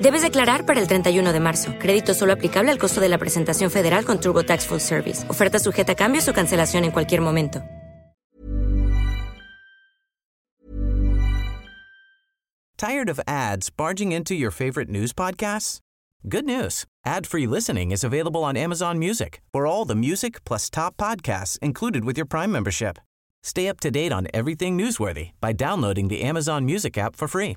Debes declarar para el 31 de marzo. Crédito solo aplicable al costo de la presentación federal con TurboTax Full Service. Oferta sujeta a cambios o cancelación en cualquier momento. Tired of ads barging into your favorite news podcasts? Good news. Ad-free listening is available on Amazon Music. For all the music plus top podcasts included with your Prime membership. Stay up to date on everything newsworthy by downloading the Amazon Music app for free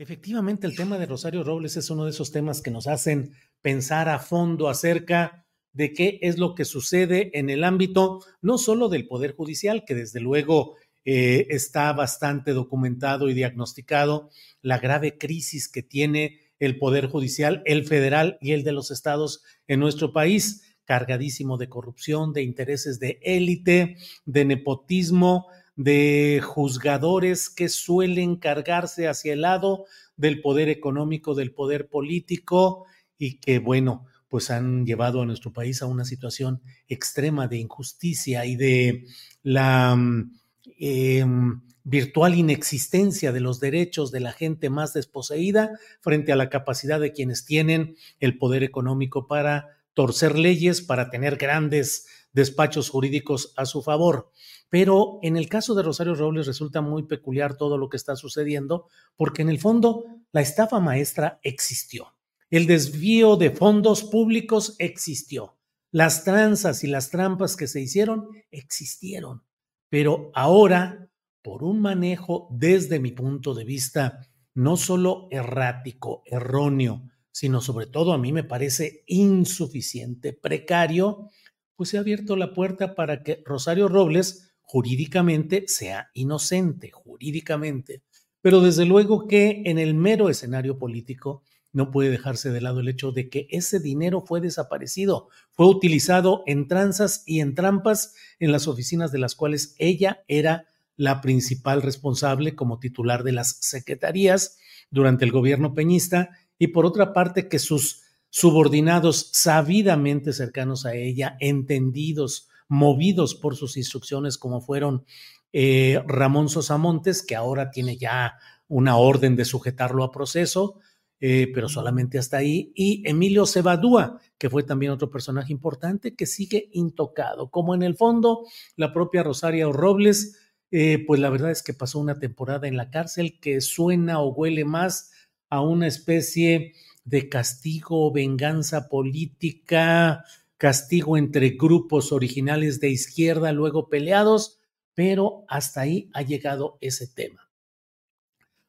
Efectivamente, el tema de Rosario Robles es uno de esos temas que nos hacen pensar a fondo acerca de qué es lo que sucede en el ámbito no solo del Poder Judicial, que desde luego eh, está bastante documentado y diagnosticado la grave crisis que tiene el Poder Judicial, el federal y el de los estados en nuestro país, cargadísimo de corrupción, de intereses de élite, de nepotismo, de juzgadores que suelen cargarse hacia el lado del poder económico, del poder político y que, bueno, pues han llevado a nuestro país a una situación extrema de injusticia y de la eh, virtual inexistencia de los derechos de la gente más desposeída frente a la capacidad de quienes tienen el poder económico para torcer leyes, para tener grandes despachos jurídicos a su favor. Pero en el caso de Rosario Robles resulta muy peculiar todo lo que está sucediendo, porque en el fondo la estafa maestra existió. El desvío de fondos públicos existió. Las tranzas y las trampas que se hicieron existieron. Pero ahora, por un manejo desde mi punto de vista, no solo errático, erróneo, sino sobre todo a mí me parece insuficiente, precario, pues se ha abierto la puerta para que Rosario Robles jurídicamente sea inocente, jurídicamente. Pero desde luego que en el mero escenario político no puede dejarse de lado el hecho de que ese dinero fue desaparecido, fue utilizado en tranzas y en trampas en las oficinas de las cuales ella era la principal responsable como titular de las secretarías durante el gobierno peñista y por otra parte que sus subordinados sabidamente cercanos a ella, entendidos, movidos por sus instrucciones como fueron eh, Ramón Sosamontes, que ahora tiene ya una orden de sujetarlo a proceso, eh, pero solamente hasta ahí, y Emilio Cebadúa, que fue también otro personaje importante que sigue intocado, como en el fondo la propia Rosario Robles, eh, pues la verdad es que pasó una temporada en la cárcel que suena o huele más a una especie de castigo, venganza política, castigo entre grupos originales de izquierda, luego peleados, pero hasta ahí ha llegado ese tema.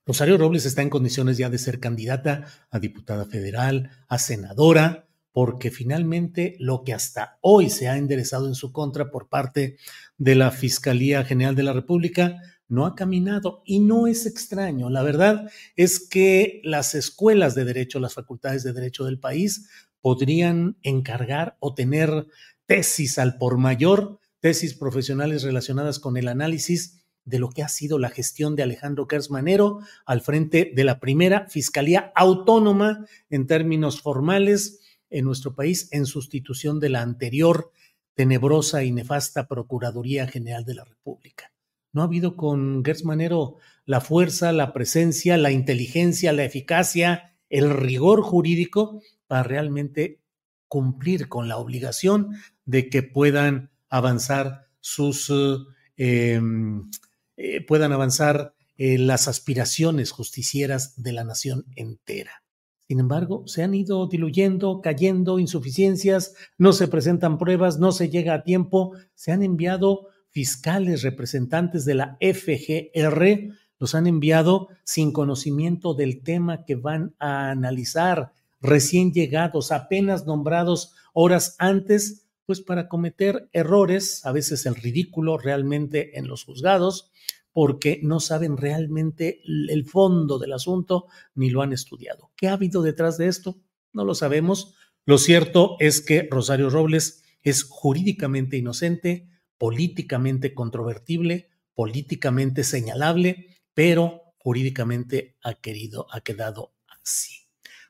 Rosario Robles está en condiciones ya de ser candidata a diputada federal, a senadora, porque finalmente lo que hasta hoy se ha enderezado en su contra por parte de la Fiscalía General de la República no ha caminado y no es extraño. La verdad es que las escuelas de derecho, las facultades de derecho del país podrían encargar o tener tesis al por mayor tesis profesionales relacionadas con el análisis de lo que ha sido la gestión de Alejandro Kersmanero al frente de la primera Fiscalía Autónoma en términos formales en nuestro país en sustitución de la anterior tenebrosa y nefasta Procuraduría General de la República. No ha habido con Gersmanero la fuerza, la presencia, la inteligencia, la eficacia, el rigor jurídico para realmente cumplir con la obligación de que puedan avanzar sus eh, em, eh, puedan avanzar eh, las aspiraciones justicieras de la nación entera. Sin embargo, se han ido diluyendo, cayendo, insuficiencias, no se presentan pruebas, no se llega a tiempo, se han enviado fiscales representantes de la FGR, los han enviado sin conocimiento del tema que van a analizar, recién llegados, apenas nombrados horas antes, pues para cometer errores, a veces el ridículo realmente en los juzgados, porque no saben realmente el fondo del asunto ni lo han estudiado. ¿Qué ha habido detrás de esto? No lo sabemos. Lo cierto es que Rosario Robles es jurídicamente inocente, políticamente controvertible, políticamente señalable, pero jurídicamente ha querido, ha quedado así.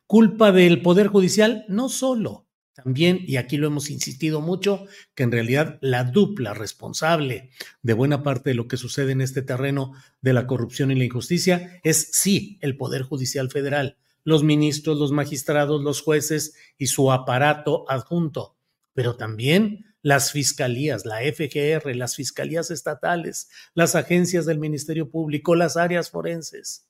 Culpa del Poder Judicial, no solo también, y aquí lo hemos insistido mucho, que en realidad la dupla responsable de buena parte de lo que sucede en este terreno de la corrupción y la injusticia es sí el Poder Judicial Federal, los ministros, los magistrados, los jueces y su aparato adjunto, pero también las fiscalías, la FGR, las fiscalías estatales, las agencias del Ministerio Público, las áreas forenses.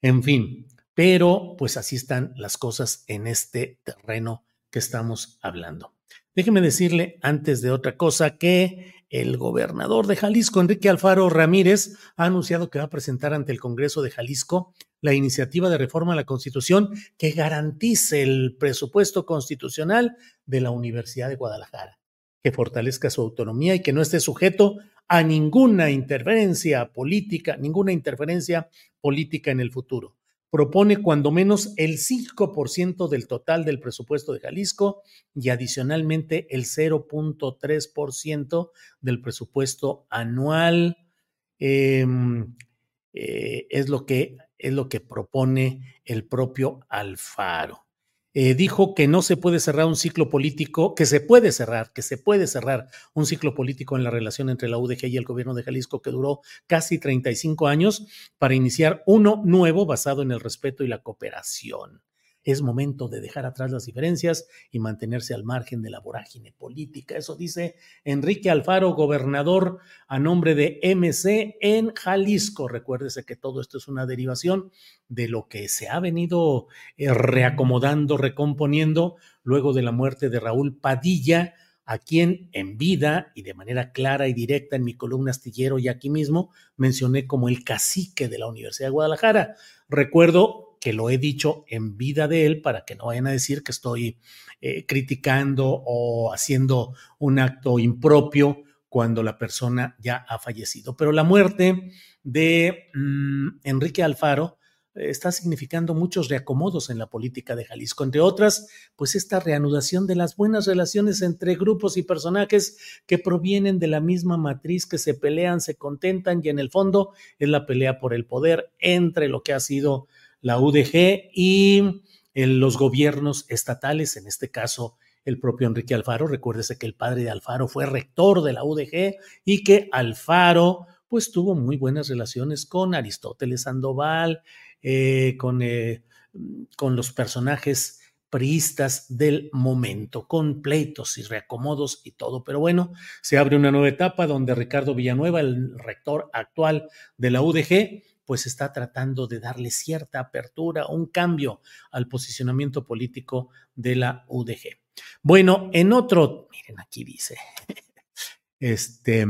En fin, pero pues así están las cosas en este terreno que estamos hablando. Déjeme decirle, antes de otra cosa, que el gobernador de Jalisco, Enrique Alfaro Ramírez, ha anunciado que va a presentar ante el Congreso de Jalisco la iniciativa de reforma a la Constitución que garantice el presupuesto constitucional de la Universidad de Guadalajara, que fortalezca su autonomía y que no esté sujeto a ninguna interferencia política, ninguna interferencia política en el futuro propone cuando menos el 5% del total del presupuesto de Jalisco y adicionalmente el 0.3% del presupuesto anual. Em, eh, es, lo que, es lo que propone el propio Alfaro. Eh, dijo que no se puede cerrar un ciclo político, que se puede cerrar, que se puede cerrar un ciclo político en la relación entre la UDG y el gobierno de Jalisco que duró casi 35 años para iniciar uno nuevo basado en el respeto y la cooperación. Es momento de dejar atrás las diferencias y mantenerse al margen de la vorágine política. Eso dice Enrique Alfaro, gobernador a nombre de MC en Jalisco. Recuérdese que todo esto es una derivación de lo que se ha venido eh, reacomodando, recomponiendo luego de la muerte de Raúl Padilla, a quien en vida y de manera clara y directa en mi columna astillero y aquí mismo mencioné como el cacique de la Universidad de Guadalajara. Recuerdo que lo he dicho en vida de él para que no vayan a decir que estoy eh, criticando o haciendo un acto impropio cuando la persona ya ha fallecido. Pero la muerte de mm, Enrique Alfaro eh, está significando muchos reacomodos en la política de Jalisco, entre otras, pues esta reanudación de las buenas relaciones entre grupos y personajes que provienen de la misma matriz, que se pelean, se contentan y en el fondo es la pelea por el poder entre lo que ha sido la UDG y los gobiernos estatales, en este caso el propio Enrique Alfaro. Recuérdese que el padre de Alfaro fue rector de la UDG y que Alfaro pues tuvo muy buenas relaciones con Aristóteles Sandoval, eh, con, eh, con los personajes priistas del momento, con pleitos y reacomodos y todo. Pero bueno, se abre una nueva etapa donde Ricardo Villanueva, el rector actual de la UDG, pues está tratando de darle cierta apertura, un cambio al posicionamiento político de la UDG. Bueno, en otro, miren, aquí dice, este,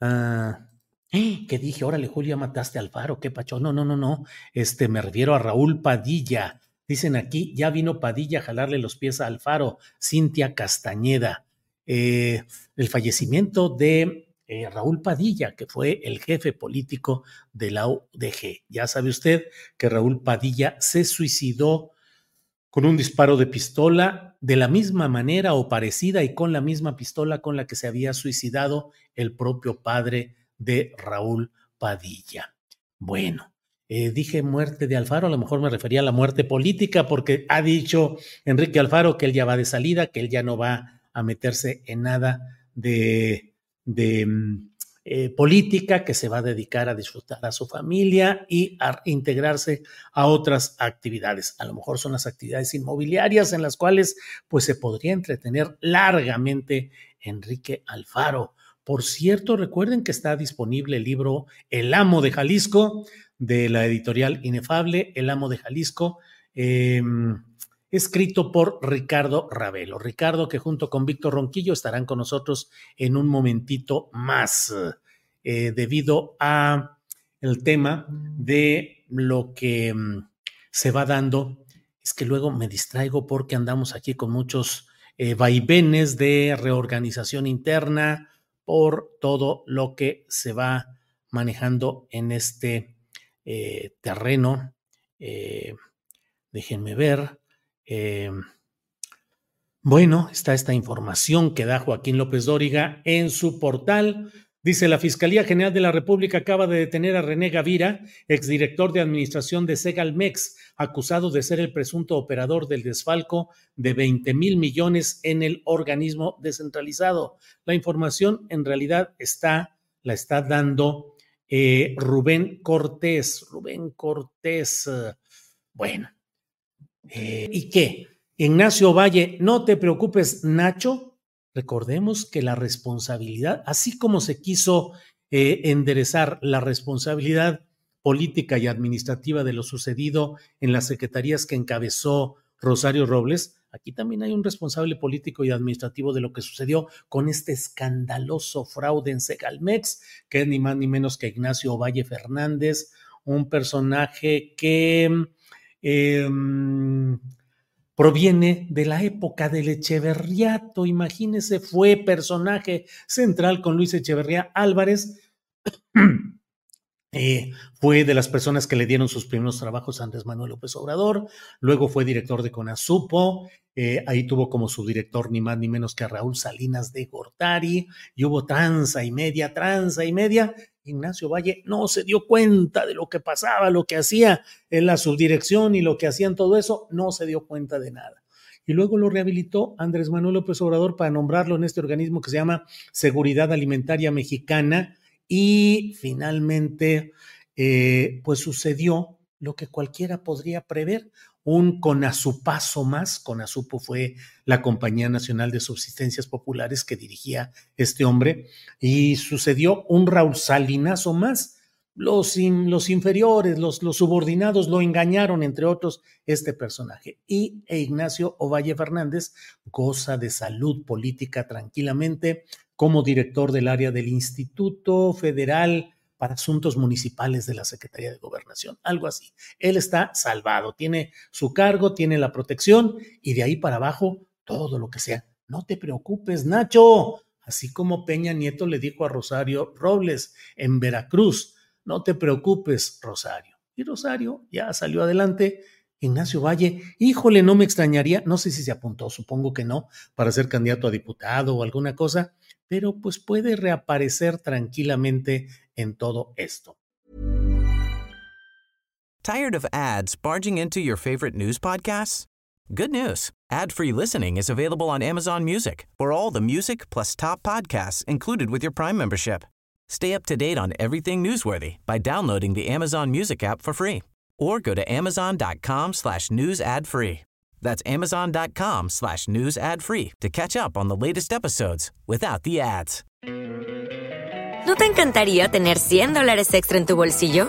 ah, ¿qué dije? Órale, Julia, mataste al faro, qué pacho. No, no, no, no, este, me refiero a Raúl Padilla. Dicen aquí, ya vino Padilla a jalarle los pies a Alfaro, Cintia Castañeda. Eh, el fallecimiento de eh, Raúl Padilla, que fue el jefe político de la UDG. Ya sabe usted que Raúl Padilla se suicidó con un disparo de pistola de la misma manera o parecida y con la misma pistola con la que se había suicidado el propio padre de Raúl Padilla. Bueno, eh, dije muerte de Alfaro, a lo mejor me refería a la muerte política, porque ha dicho Enrique Alfaro que él ya va de salida, que él ya no va a meterse en nada de, de mm, eh, política, que se va a dedicar a disfrutar a su familia y a integrarse a otras actividades. A lo mejor son las actividades inmobiliarias en las cuales pues se podría entretener largamente Enrique Alfaro. Por cierto, recuerden que está disponible el libro El amo de Jalisco de la editorial Inefable, El amo de Jalisco, em, escrito por Ricardo Ravelo. Ricardo que junto con Víctor Ronquillo estarán con nosotros en un momentito más, eh, debido a el tema de lo que em, se va dando. Es que luego me distraigo porque andamos aquí con muchos eh, vaivenes de reorganización interna, por todo lo que se va manejando en este eh, terreno. Déjenme ver. Eh, bueno, está esta información que da Joaquín López Dóriga en su portal Dice, la Fiscalía General de la República acaba de detener a René Gavira, exdirector de administración de Segalmex, acusado de ser el presunto operador del desfalco de 20 mil millones en el organismo descentralizado. La información en realidad está, la está dando eh, Rubén Cortés. Rubén Cortés. bueno. Eh, ¿Y qué? Ignacio Valle, no te preocupes, Nacho, Recordemos que la responsabilidad, así como se quiso eh, enderezar la responsabilidad política y administrativa de lo sucedido en las secretarías que encabezó Rosario Robles, aquí también hay un responsable político y administrativo de lo que sucedió con este escandaloso fraude en Segalmex, que es ni más ni menos que Ignacio Valle Fernández, un personaje que eh, proviene de la época del Echeverriato. Imagínese, fue personaje central con Luis Echeverría Álvarez. Eh, fue de las personas que le dieron sus primeros trabajos a Andrés Manuel López Obrador, luego fue director de Conasupo, eh, ahí tuvo como su director ni más ni menos que a Raúl Salinas de Gortari, y hubo tranza y media, tranza y media, Ignacio Valle no se dio cuenta de lo que pasaba, lo que hacía en la subdirección y lo que hacían todo eso, no se dio cuenta de nada. Y luego lo rehabilitó Andrés Manuel López Obrador para nombrarlo en este organismo que se llama Seguridad Alimentaria Mexicana y finalmente eh, pues sucedió lo que cualquiera podría prever, un Conasupazo más. Conasupo fue la Compañía Nacional de Subsistencias Populares que dirigía este hombre. Y sucedió un Raúl Salinazo más. Los, los inferiores, los, los, subordinados lo engañaron, entre otros, este personaje. Y e Ignacio Ovalle Fernández goza de salud política tranquilamente como director del área del Instituto Federal para asuntos municipales de la Secretaría de Gobernación, algo así. Él está salvado, tiene su cargo, tiene la protección y de ahí para abajo todo lo que sea. No te preocupes, Nacho. Así como Peña Nieto le dijo a Rosario Robles en Veracruz, no te preocupes, Rosario. Y Rosario ya salió adelante. Ignacio Valle, híjole, no me extrañaría, no sé si se apuntó, supongo que no, para ser candidato a diputado o alguna cosa, pero pues puede reaparecer tranquilamente en todo esto. Tired of ads barging into your favorite news podcasts? Good news. Ad-free listening is available on Amazon Music. For all the music plus top podcasts included with your Prime membership. Stay up to date on everything newsworthy by downloading the Amazon Music app for free or go to amazon.com slash news ad free. That's amazon.com slash news ad free to catch up on the latest episodes without the ads. ¿No te encantaría tener 100 dólares extra en tu bolsillo?